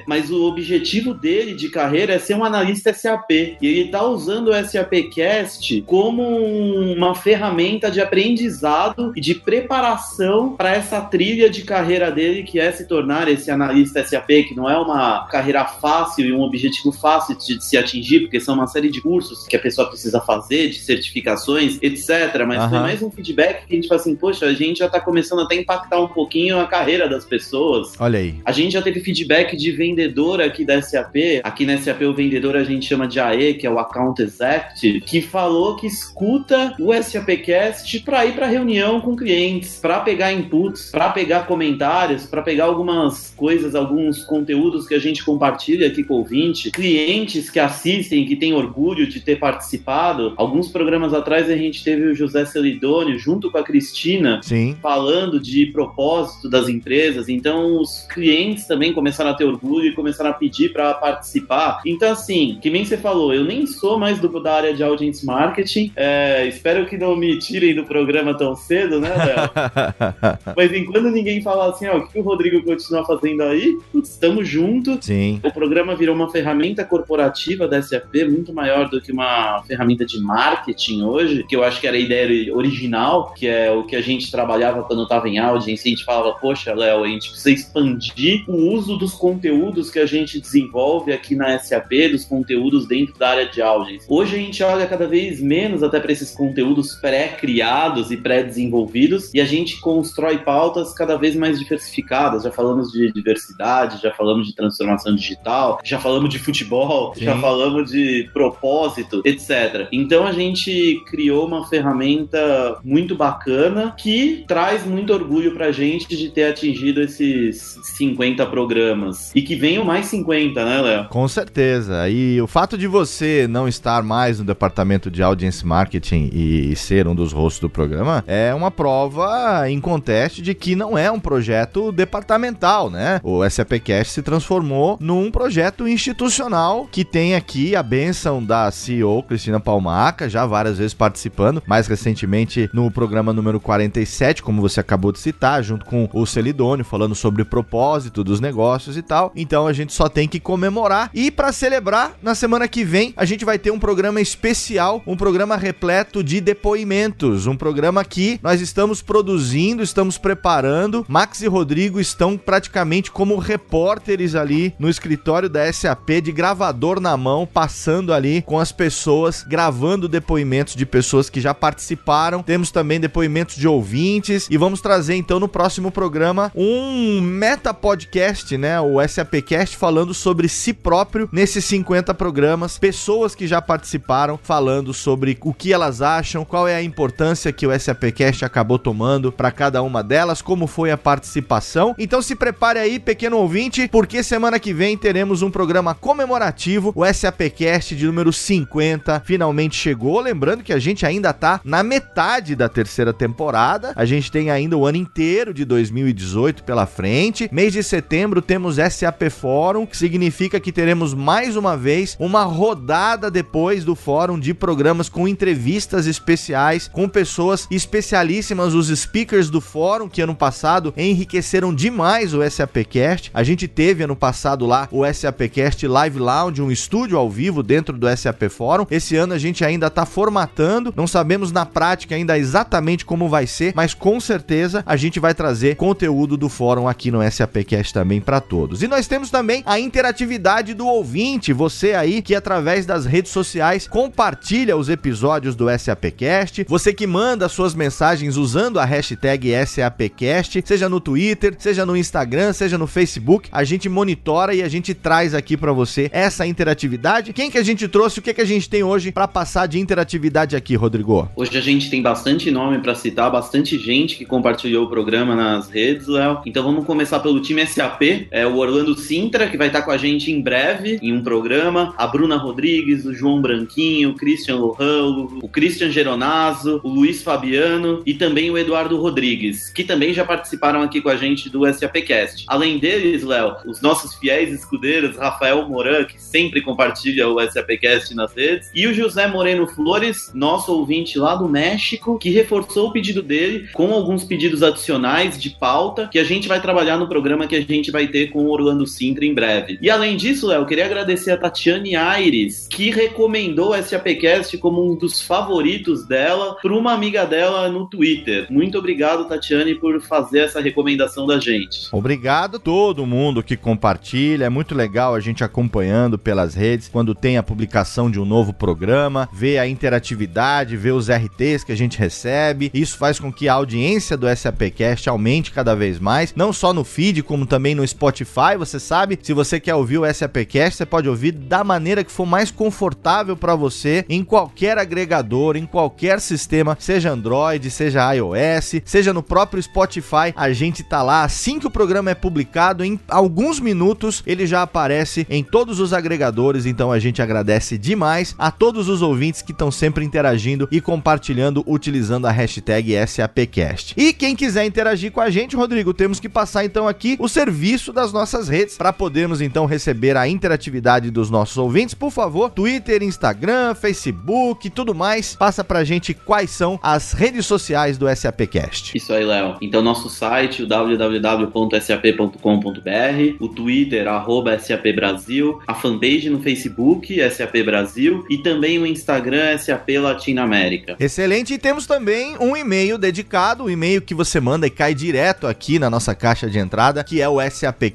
mas o objetivo dele de carreira é ser um analista SAP. E ele tá usando o SAPcast como uma ferramenta de aprendizado e de preparação para essa trilha de carreira dele, que é se tornar esse analista SAP, que não é uma carreira fácil e um objetivo fácil de se atingir, porque são uma série de cursos que a pessoa precisa fazer, de certificações, etc. Mas uhum. foi mais um feedback que a gente fala assim, poxa, a gente já tá começando até a impactar um pouquinho a carreira das pessoas. Olha aí. A gente já teve feedback de vendedor aqui da SAP. Aqui na SAP o vendedor a gente chama de AE, que é o Account Executive, que falou que escuta o SAPcast para ir para reunião com clientes, para pegar inputs, para pegar comentários, para pegar algumas coisas, alguns conteúdos que a gente compartilha aqui com o ouvinte, clientes que assistem, que têm orgulho de ter participado. Alguns programas atrás a gente teve o José Celidônio junto com a Cristina Sim. falando de propósito das empresas. Então os clientes também começaram a ter orgulho e começaram a pedir para participar. Então assim, que nem você falou, eu nem sou mais do, da área de audience marketing. É, espero que não me tirem do programa tão cedo, né, Léo? Mas enquanto ninguém fala assim, ó, o que o Rodrigo continua fazendo aí, estamos juntos. Sim. O programa virou uma ferramenta corporativa da SAP muito maior do que uma ferramenta de marketing hoje, que eu acho que era a ideia original, que é o que a gente trabalhava quando estava em audiência, a gente falava, poxa, Léo, a gente precisa expandir o uso dos conteúdos que a gente desenvolve aqui na SAP, dos conteúdos dentro da área de audiência. Hoje a gente olha cada vez menos até para esses conteúdos pré-criados e pré-desenvolvidos e a gente constrói pautas cada vez mais diversificadas. Já falamos de diversidade, já falamos de transformação digital, já falamos de futebol, Sim. já falamos de propósito, etc. Então a gente criou uma ferramenta muito bacana que traz muito orgulho pra gente de ter atingido esses 50 programas. E que venham mais 50, né, Léo? Com certeza. E o fato de você não estar mais no departamento de audience marketing e ser um dos hosts do programa é uma prova em conteste de que não é um projeto departamental, né? O SAPcast se transformou num projeto institucional que tem aqui a benção da CEO Cristina Palmaca, já várias vezes participando, mais recentemente no programa número 47, como você acabou de citar, junto com o Celidônio, falando sobre o propósito dos negócios e tal. Então a gente só tem que comemorar e para celebrar, na semana que vem, a gente vai ter um programa especial, um programa repleto de depoimentos, um programa que nós estamos produzindo, estamos preparando. Max e Rodrigo estão praticamente como repórteres ali no escritório da SAP de gravador na mão, passando ali com as pessoas, gravando depoimentos de pessoas que já participaram. Temos também depoimentos de ouvintes e vamos trazer então no próximo programa um meta podcast, né, o SAPcast falando sobre si próprio nesses 50 programas, pessoas que já participaram falando sobre o que elas acham, qual é a importância que o SAPcast acabou tomando para cada uma delas, como foi a participação. Então se prepare aí, pequeno ouvinte, porque semana que vem teremos um programa comemorativo, o SAPcast de número 50 finalmente chegou. Lembrando que a gente ainda tá na metade da terceira temporada, a gente tem ainda o ano inteiro de 2018 pela frente. Mês de setembro temos SAP Fórum, que significa que teremos mais uma vez uma rodada depois do fórum de programas com entrevistas especiais com pessoas especialíssimas, os speakers do fórum que ano passado enriqueceram demais o SAPcast. A gente teve ano passado lá o SAPcast Live Lounge, um estúdio ao vivo dentro do SAP Fórum. Esse ano a gente ainda está formatando, não sabemos na prática ainda exatamente como vai ser, mas com certeza a gente vai trazer conteúdo do fórum aqui no SAPcast também para todos todos. E nós temos também a interatividade do ouvinte, você aí que através das redes sociais compartilha os episódios do SAPcast, você que manda suas mensagens usando a hashtag SAPcast, seja no Twitter, seja no Instagram, seja no Facebook, a gente monitora e a gente traz aqui para você essa interatividade. Quem que a gente trouxe, o que que a gente tem hoje para passar de interatividade aqui, Rodrigo? Hoje a gente tem bastante nome para citar, bastante gente que compartilhou o programa nas redes, Léo. Então vamos começar pelo time SAP, é o Orlando Sintra, que vai estar com a gente em breve em um programa, a Bruna Rodrigues, o João Branquinho, o Christian Lohan, o Christian Geronazo, o Luiz Fabiano e também o Eduardo Rodrigues, que também já participaram aqui com a gente do SAPcast. Além deles, Léo, os nossos fiéis escudeiros, Rafael Moran, que sempre compartilha o SAPcast nas redes, e o José Moreno Flores, nosso ouvinte lá do México, que reforçou o pedido dele com alguns pedidos adicionais de pauta que a gente vai trabalhar no programa que a gente vai ter com o Orlando Sintra em breve. E além disso, Léo, eu queria agradecer a Tatiane Aires, que recomendou o SAPcast como um dos favoritos dela para uma amiga dela no Twitter. Muito obrigado, Tatiane, por fazer essa recomendação da gente. Obrigado a todo mundo que compartilha. É muito legal a gente acompanhando pelas redes quando tem a publicação de um novo programa, ver a interatividade, ver os RTs que a gente recebe. Isso faz com que a audiência do SAPcast aumente cada vez mais, não só no feed, como também no Spotify. Você sabe, se você quer ouvir o SAPcast, você pode ouvir da maneira que for mais confortável para você em qualquer agregador, em qualquer sistema, seja Android, seja iOS, seja no próprio Spotify. A gente tá lá assim que o programa é publicado, em alguns minutos ele já aparece em todos os agregadores. Então a gente agradece demais a todos os ouvintes que estão sempre interagindo e compartilhando utilizando a hashtag SAPcast. E quem quiser interagir com a gente, Rodrigo, temos que passar então aqui o serviço das nossas redes para podermos então receber a interatividade dos nossos ouvintes. Por favor, Twitter, Instagram, Facebook, tudo mais. Passa pra gente quais são as redes sociais do SAPcast. Isso aí, Léo. Então nosso site, o www.sap.com.br, o Twitter arroba SAP Brasil, a fanpage no Facebook SAP Brasil e também o Instagram SAP Latinoamérica. Excelente, e temos também um e-mail dedicado, um e-mail que você manda e cai direto aqui na nossa caixa de entrada, que é o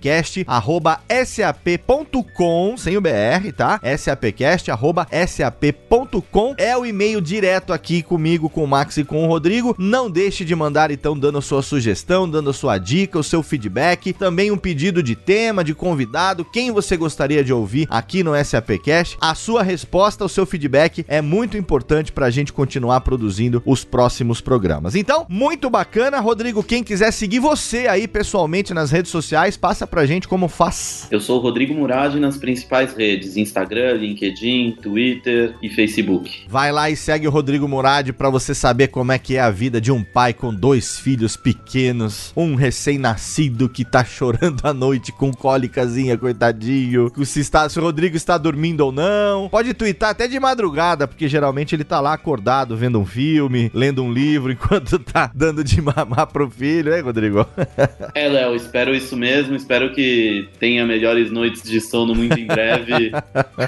sapcast arroba sap.com, sem o BR, tá? sapcast arroba sap.com é o e-mail direto aqui comigo, com o Max e com o Rodrigo. Não deixe de mandar então dando sua sugestão, dando sua dica, o seu feedback, também um pedido de tema, de convidado, quem você gostaria de ouvir aqui no SAPcast. A sua resposta, o seu feedback é muito importante para a gente continuar produzindo os próximos programas. Então, muito bacana, Rodrigo. Quem quiser seguir você aí pessoalmente nas redes sociais, passa pra gente como faz. Eu sou o Rodrigo Murad nas principais redes: Instagram, LinkedIn, Twitter e Facebook. Vai lá e segue o Rodrigo Murad para você saber como é que é a vida de um pai com dois filhos pequenos, um recém-nascido que tá chorando à noite com cólicazinha, coitadinho. Se, está, se o Rodrigo está dormindo ou não. Pode twittar até de madrugada, porque geralmente ele tá lá acordado vendo um filme, lendo um livro enquanto tá dando de mamar pro filho, hein, Rodrigo? é, Léo, espero isso mesmo. Espero que tenha melhores noites de sono muito em breve.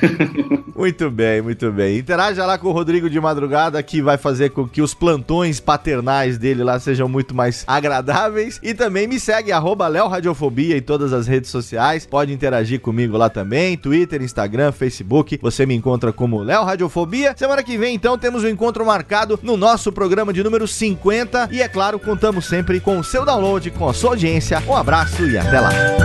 muito bem, muito bem. Interaja lá com o Rodrigo de madrugada, que vai fazer com que os plantões paternais dele lá sejam muito mais agradáveis. E também me segue, arroba Radiofobia em todas as redes sociais. Pode interagir comigo lá também, Twitter, Instagram, Facebook. Você me encontra como Léo Radiofobia. Semana que vem, então, temos um encontro marcado no nosso programa de número 50. E é claro, contamos sempre com o seu download, com a sua audiência. Um abraço e até lá.